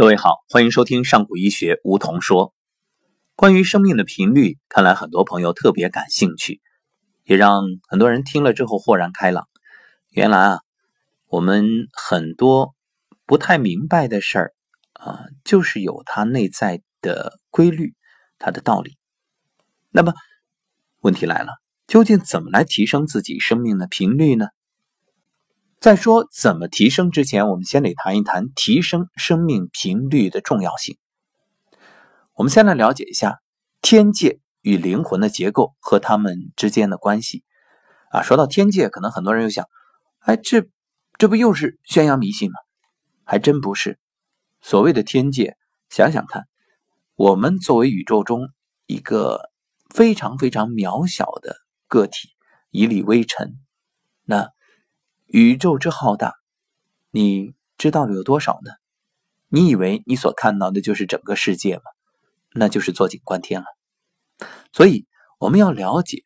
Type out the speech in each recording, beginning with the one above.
各位好，欢迎收听上古医学梧桐说。关于生命的频率，看来很多朋友特别感兴趣，也让很多人听了之后豁然开朗。原来啊，我们很多不太明白的事儿啊，就是有它内在的规律，它的道理。那么问题来了，究竟怎么来提升自己生命的频率呢？在说怎么提升之前，我们先得谈一谈提升生命频率的重要性。我们先来了解一下天界与灵魂的结构和它们之间的关系。啊，说到天界，可能很多人又想，哎，这这不又是宣扬迷信吗？还真不是。所谓的天界，想想看，我们作为宇宙中一个非常非常渺小的个体，一粒微尘，那。宇宙之浩大，你知道有多少呢？你以为你所看到的就是整个世界吗？那就是坐井观天了。所以我们要了解，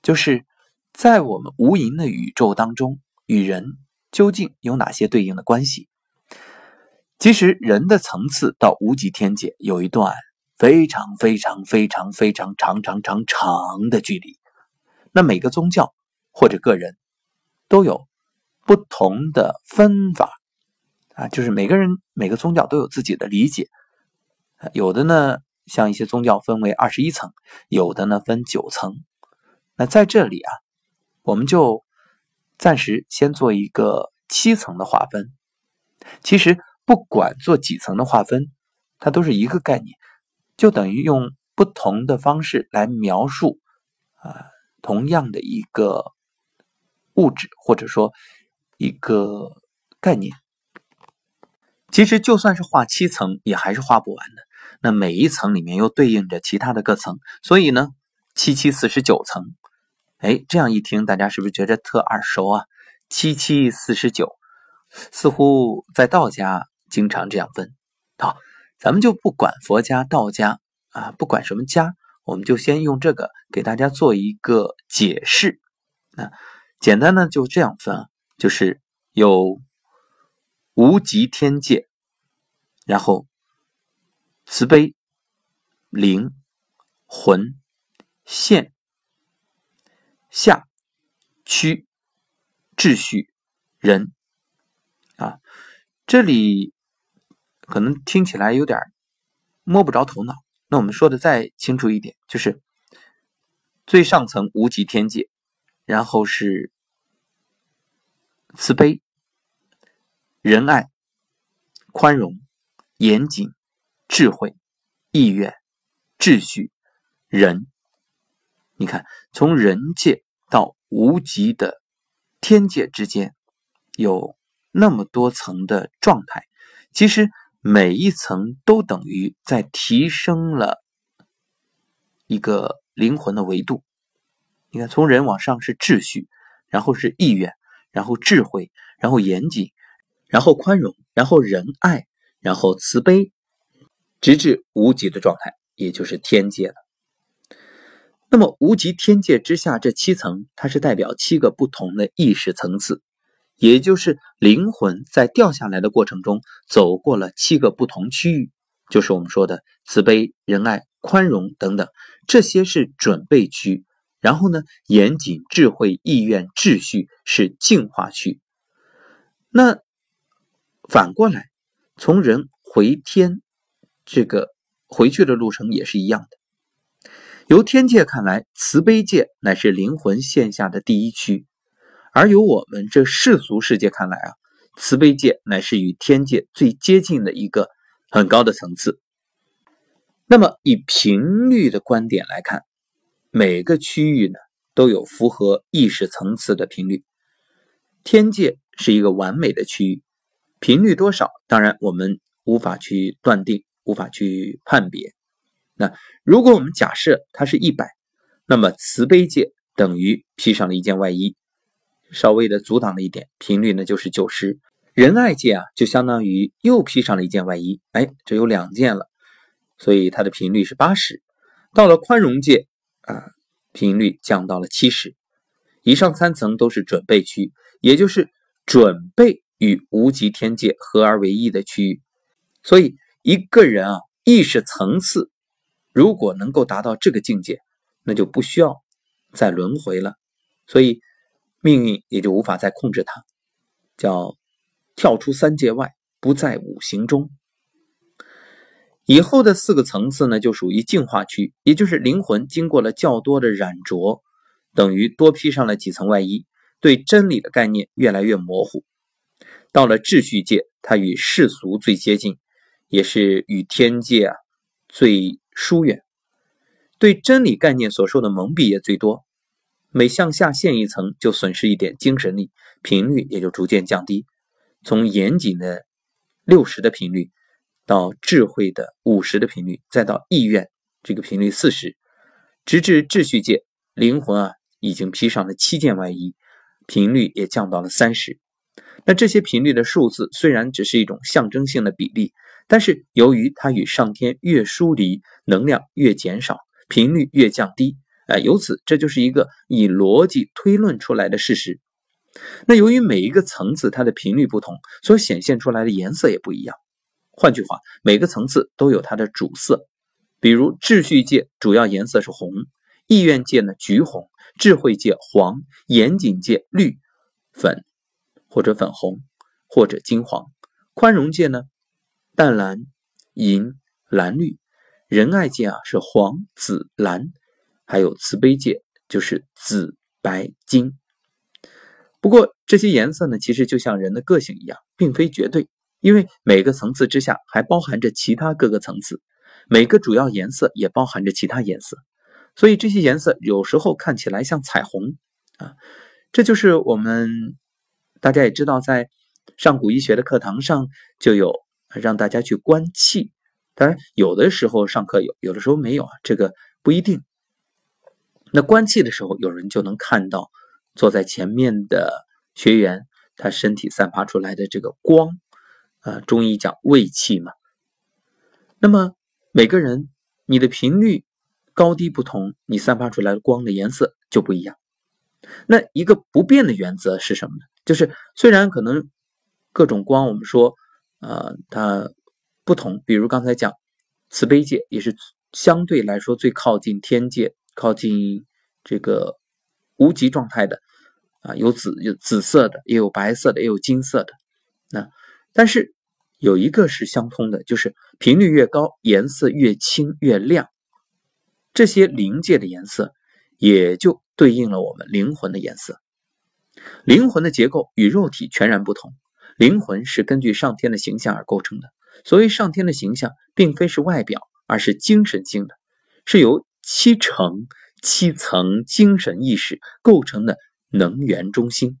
就是在我们无垠的宇宙当中，与人究竟有哪些对应的关系？其实人的层次到无极天界有一段非常非常非常非常长长长长的距离。那每个宗教或者个人都有。不同的分法啊，就是每个人每个宗教都有自己的理解。有的呢，像一些宗教分为二十一层，有的呢分九层。那在这里啊，我们就暂时先做一个七层的划分。其实不管做几层的划分，它都是一个概念，就等于用不同的方式来描述啊同样的一个物质，或者说。一个概念，其实就算是画七层，也还是画不完的。那每一层里面又对应着其他的各层，所以呢，七七四十九层。哎，这样一听，大家是不是觉得特耳熟啊？七七四十九，似乎在道家经常这样分。好，咱们就不管佛家、道家啊，不管什么家，我们就先用这个给大家做一个解释。那简单呢，就这样分啊。就是有无极天界，然后慈悲、灵、魂、现、下、区、秩序、人啊，这里可能听起来有点摸不着头脑。那我们说的再清楚一点，就是最上层无极天界，然后是。慈悲、仁爱、宽容、严谨、智慧、意愿、秩序、仁。你看，从人界到无极的天界之间，有那么多层的状态。其实每一层都等于在提升了一个灵魂的维度。你看，从人往上是秩序，然后是意愿。然后智慧，然后严谨，然后宽容，然后仁爱，然后慈悲，直至无极的状态，也就是天界了。那么无极天界之下这七层，它是代表七个不同的意识层次，也就是灵魂在掉下来的过程中走过了七个不同区域，就是我们说的慈悲、仁爱、宽容等等，这些是准备区。然后呢，严谨、智慧、意愿、秩序是净化区。那反过来，从人回天这个回去的路程也是一样的。由天界看来，慈悲界乃是灵魂线下的第一区；而由我们这世俗世界看来啊，慈悲界乃是与天界最接近的一个很高的层次。那么，以频率的观点来看。每个区域呢都有符合意识层次的频率，天界是一个完美的区域，频率多少，当然我们无法去断定，无法去判别。那如果我们假设它是一百，那么慈悲界等于披上了一件外衣，稍微的阻挡了一点，频率呢就是九十。仁爱界啊，就相当于又披上了一件外衣，哎，这有两件了，所以它的频率是八十。到了宽容界。啊，频率降到了七十，以上三层都是准备区，也就是准备与无极天界合而为一的区域。所以一个人啊，意识层次如果能够达到这个境界，那就不需要再轮回了，所以命运也就无法再控制他，叫跳出三界外，不在五行中。以后的四个层次呢，就属于净化区，也就是灵魂经过了较多的染着，等于多披上了几层外衣，对真理的概念越来越模糊。到了秩序界，它与世俗最接近，也是与天界啊最疏远，对真理概念所受的蒙蔽也最多。每向下陷一层，就损失一点精神力，频率也就逐渐降低，从严谨的六十的频率。到智慧的五十的频率，再到意愿这个频率四十，直至秩序界，灵魂啊已经披上了七件外衣，频率也降到了三十。那这些频率的数字虽然只是一种象征性的比例，但是由于它与上天越疏离，能量越减少，频率越降低，哎，由此这就是一个以逻辑推论出来的事实。那由于每一个层次它的频率不同，所显现出来的颜色也不一样。换句话，每个层次都有它的主色，比如秩序界主要颜色是红，意愿界呢橘红，智慧界黄，严谨界绿、粉或者粉红或者金黄，宽容界呢淡蓝、银、蓝绿，仁爱界啊是黄、紫、蓝，还有慈悲界就是紫、白、金。不过这些颜色呢，其实就像人的个性一样，并非绝对。因为每个层次之下还包含着其他各个层次，每个主要颜色也包含着其他颜色，所以这些颜色有时候看起来像彩虹啊。这就是我们大家也知道，在上古医学的课堂上就有让大家去观气，当然有的时候上课有，有的时候没有啊，这个不一定。那观气的时候，有人就能看到坐在前面的学员他身体散发出来的这个光。啊，中医讲胃气嘛。那么每个人你的频率高低不同，你散发出来的光的颜色就不一样。那一个不变的原则是什么呢？就是虽然可能各种光，我们说啊它不同，比如刚才讲慈悲界也是相对来说最靠近天界、靠近这个无极状态的啊，有紫有紫色的，也有白色的，也有金色的。那但是有一个是相通的，就是频率越高，颜色越清越亮。这些灵界的颜色也就对应了我们灵魂的颜色。灵魂的结构与肉体全然不同，灵魂是根据上天的形象而构成的。所谓上天的形象，并非是外表，而是精神性的，是由七层七层精神意识构成的能源中心，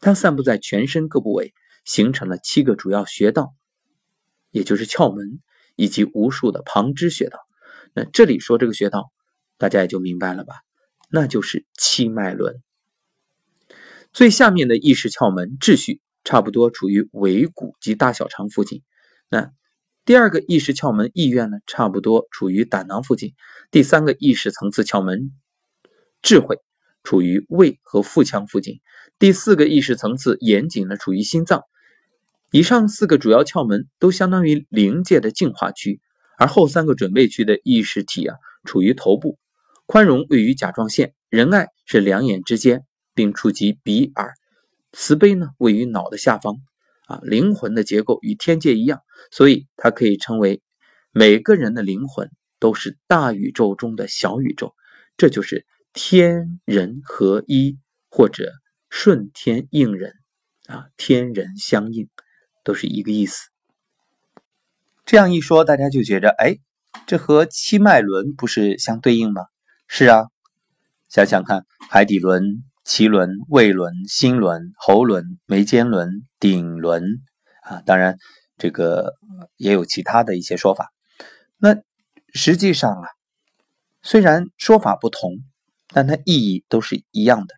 它散布在全身各部位。形成了七个主要穴道，也就是窍门，以及无数的旁支穴道。那这里说这个穴道，大家也就明白了吧？那就是七脉轮。最下面的意识窍门秩序，差不多处于尾骨及大小肠附近。那第二个意识窍门意愿呢，差不多处于胆囊附近。第三个意识层次窍门智慧。处于胃和腹腔附近，第四个意识层次严谨呢，处于心脏。以上四个主要窍门都相当于灵界的净化区，而后三个准备区的意识体啊，处于头部。宽容位于甲状腺，仁爱是两眼之间，并触及鼻耳。慈悲呢，位于脑的下方。啊，灵魂的结构与天界一样，所以它可以称为每个人的灵魂都是大宇宙中的小宇宙。这就是。天人合一，或者顺天应人，啊，天人相应，都是一个意思。这样一说，大家就觉着，哎，这和七脉轮不是相对应吗？是啊，想想看，海底轮、脐轮、胃轮、心轮、喉轮、眉间轮、顶轮，啊，当然这个也有其他的一些说法。那实际上啊，虽然说法不同。但它意义都是一样的。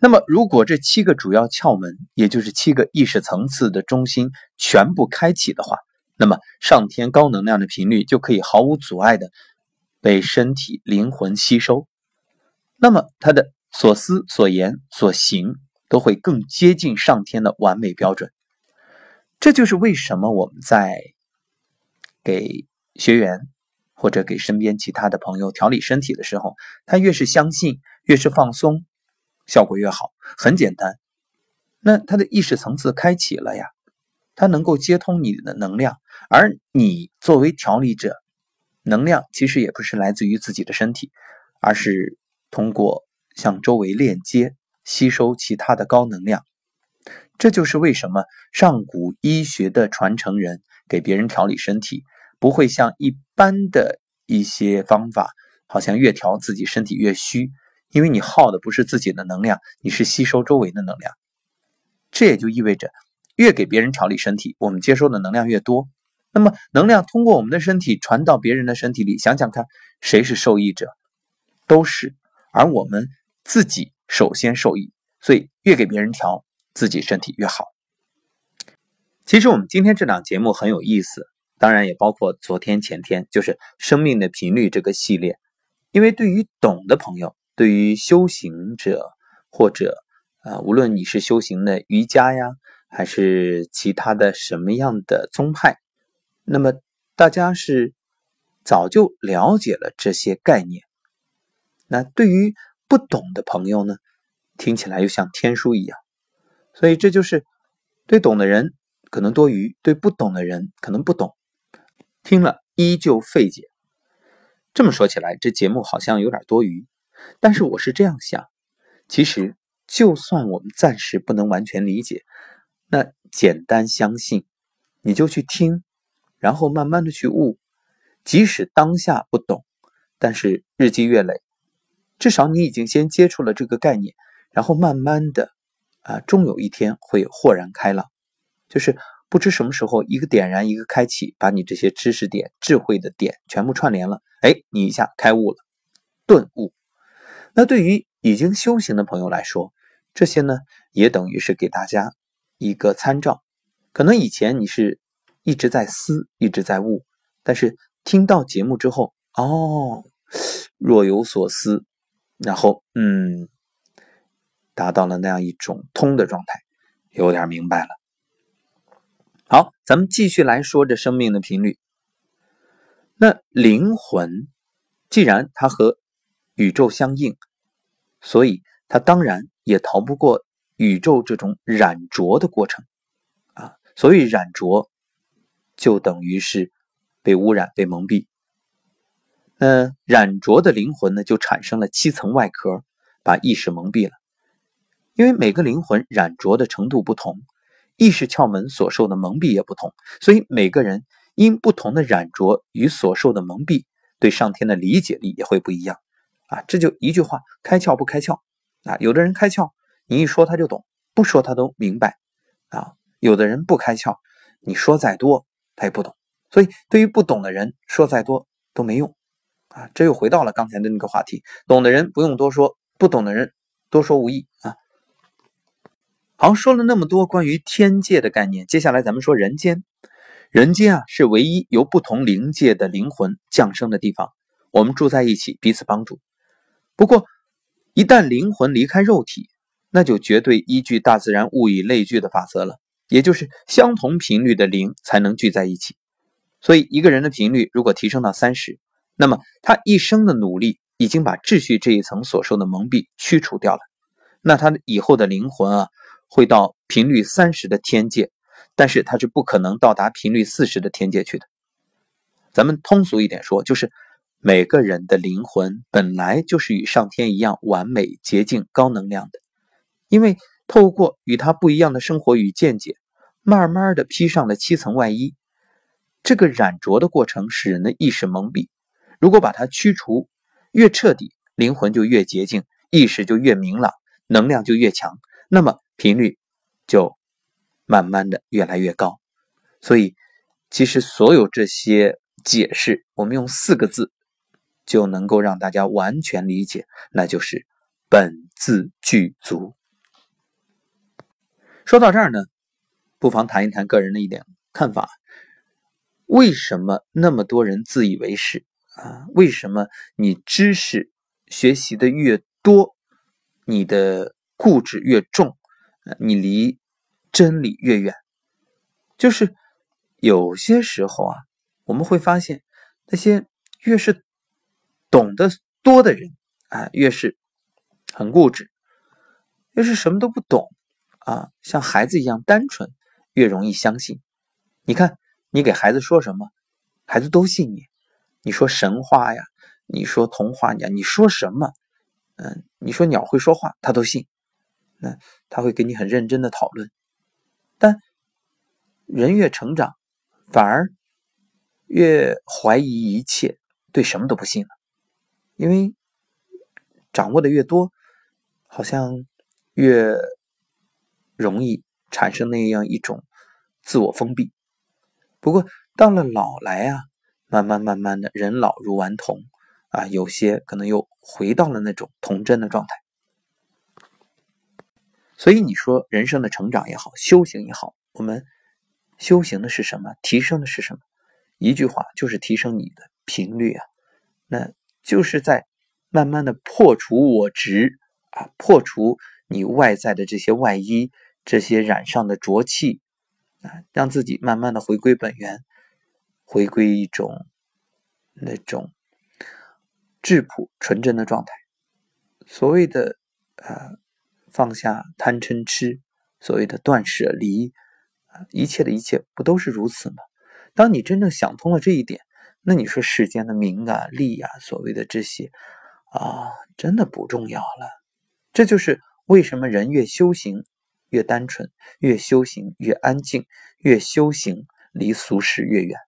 那么，如果这七个主要窍门，也就是七个意识层次的中心全部开启的话，那么上天高能量的频率就可以毫无阻碍的被身体灵魂吸收。那么，他的所思所言所行都会更接近上天的完美标准。这就是为什么我们在给学员或者给身边其他的朋友调理身体的时候，他越是相信，越是放松，效果越好。很简单，那他的意识层次开启了呀，它能够接通你的能量，而你作为调理者，能量其实也不是来自于自己的身体，而是通过向周围链接，吸收其他的高能量。这就是为什么上古医学的传承人给别人调理身体，不会像一般的一些方法，好像越调自己身体越虚，因为你耗的不是自己的能量，你是吸收周围的能量。这也就意味着，越给别人调理身体，我们接收的能量越多。那么，能量通过我们的身体传到别人的身体里，想想看，谁是受益者？都是，而我们自己首先受益。所以，越给别人调。自己身体越好。其实我们今天这档节目很有意思，当然也包括昨天、前天，就是生命的频率这个系列。因为对于懂的朋友，对于修行者，或者啊，无论你是修行的瑜伽呀，还是其他的什么样的宗派，那么大家是早就了解了这些概念。那对于不懂的朋友呢，听起来又像天书一样。所以这就是对懂的人可能多余，对不懂的人可能不懂，听了依旧费解。这么说起来，这节目好像有点多余，但是我是这样想：其实就算我们暂时不能完全理解，那简单相信，你就去听，然后慢慢的去悟。即使当下不懂，但是日积月累，至少你已经先接触了这个概念，然后慢慢的。啊，终有一天会豁然开朗，就是不知什么时候一个点燃，一个开启，把你这些知识点、智慧的点全部串联了，哎，你一下开悟了，顿悟。那对于已经修行的朋友来说，这些呢也等于是给大家一个参照。可能以前你是一直在思，一直在悟，但是听到节目之后，哦，若有所思，然后嗯。达到了那样一种通的状态，有点明白了。好，咱们继续来说这生命的频率。那灵魂既然它和宇宙相应，所以它当然也逃不过宇宙这种染浊的过程啊。所以染浊就等于是被污染、被蒙蔽。那染浊的灵魂呢，就产生了七层外壳，把意识蒙蔽了。因为每个灵魂染浊的程度不同，意识窍门所受的蒙蔽也不同，所以每个人因不同的染浊与所受的蒙蔽，对上天的理解力也会不一样。啊，这就一句话：开窍不开窍。啊，有的人开窍，你一说他就懂，不说他都明白。啊，有的人不开窍，你说再多他也不懂。所以对于不懂的人，说再多都没用。啊，这又回到了刚才的那个话题：懂的人不用多说，不懂的人多说无益。啊。好，说了那么多关于天界的概念，接下来咱们说人间。人间啊，是唯一由不同灵界的灵魂降生的地方。我们住在一起，彼此帮助。不过，一旦灵魂离开肉体，那就绝对依据大自然物以类聚的法则了，也就是相同频率的灵才能聚在一起。所以，一个人的频率如果提升到三十，那么他一生的努力已经把秩序这一层所受的蒙蔽驱除掉了。那他以后的灵魂啊。会到频率三十的天界，但是他是不可能到达频率四十的天界去的。咱们通俗一点说，就是每个人的灵魂本来就是与上天一样完美、洁净、高能量的，因为透过与他不一样的生活与见解，慢慢的披上了七层外衣。这个染浊的过程使人的意识蒙蔽，如果把它驱除越彻底，灵魂就越洁净，意识就越明朗，能量就越强。那么。频率就慢慢的越来越高，所以其实所有这些解释，我们用四个字就能够让大家完全理解，那就是本自具足。说到这儿呢，不妨谈一谈个人的一点看法：为什么那么多人自以为是啊？为什么你知识学习的越多，你的固执越重？你离真理越远，就是有些时候啊，我们会发现，那些越是懂得多的人啊，越是很固执；越是什么都不懂啊，像孩子一样单纯，越容易相信。你看，你给孩子说什么，孩子都信你。你说神话呀，你说童话呀，你说什么？嗯，你说鸟会说话，他都信。那他会跟你很认真的讨论。但人越成长，反而越怀疑一切，对什么都不信了。因为掌握的越多，好像越容易产生那样一种自我封闭。不过到了老来啊，慢慢慢慢的，人老如顽童啊，有些可能又回到了那种童真的状态。所以你说人生的成长也好，修行也好，我们修行的是什么？提升的是什么？一句话就是提升你的频率啊，那就是在慢慢的破除我执啊，破除你外在的这些外衣，这些染上的浊气啊，让自己慢慢的回归本源，回归一种那种质朴纯真的状态。所谓的啊。放下贪嗔痴，所谓的断舍离，一切的一切不都是如此吗？当你真正想通了这一点，那你说世间的名啊利啊，所谓的这些啊，真的不重要了。这就是为什么人越修行越单纯，越修行越安静，越修行离俗世越远。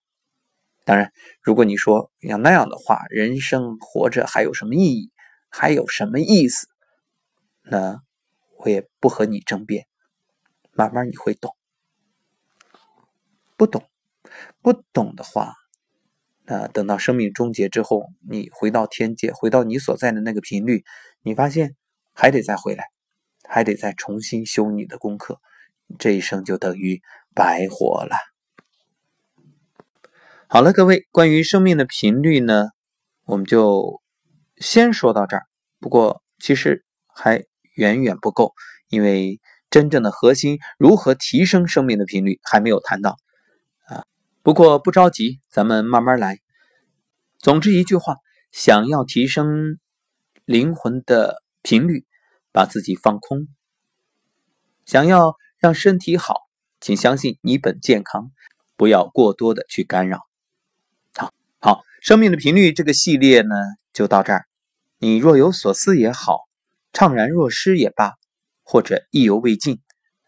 当然，如果你说要那样的话，人生活着还有什么意义？还有什么意思？那？我也不和你争辩，慢慢你会懂。不懂，不懂的话，那等到生命终结之后，你回到天界，回到你所在的那个频率，你发现还得再回来，还得再重新修你的功课，这一生就等于白活了。好了，各位，关于生命的频率呢，我们就先说到这儿。不过，其实还。远远不够，因为真正的核心如何提升生命的频率还没有谈到啊。不过不着急，咱们慢慢来。总之一句话，想要提升灵魂的频率，把自己放空；想要让身体好，请相信你本健康，不要过多的去干扰。好，好，生命的频率这个系列呢，就到这儿。你若有所思也好。怅然若失也罢，或者意犹未尽，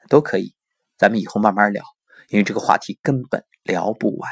都可以。咱们以后慢慢聊，因为这个话题根本聊不完。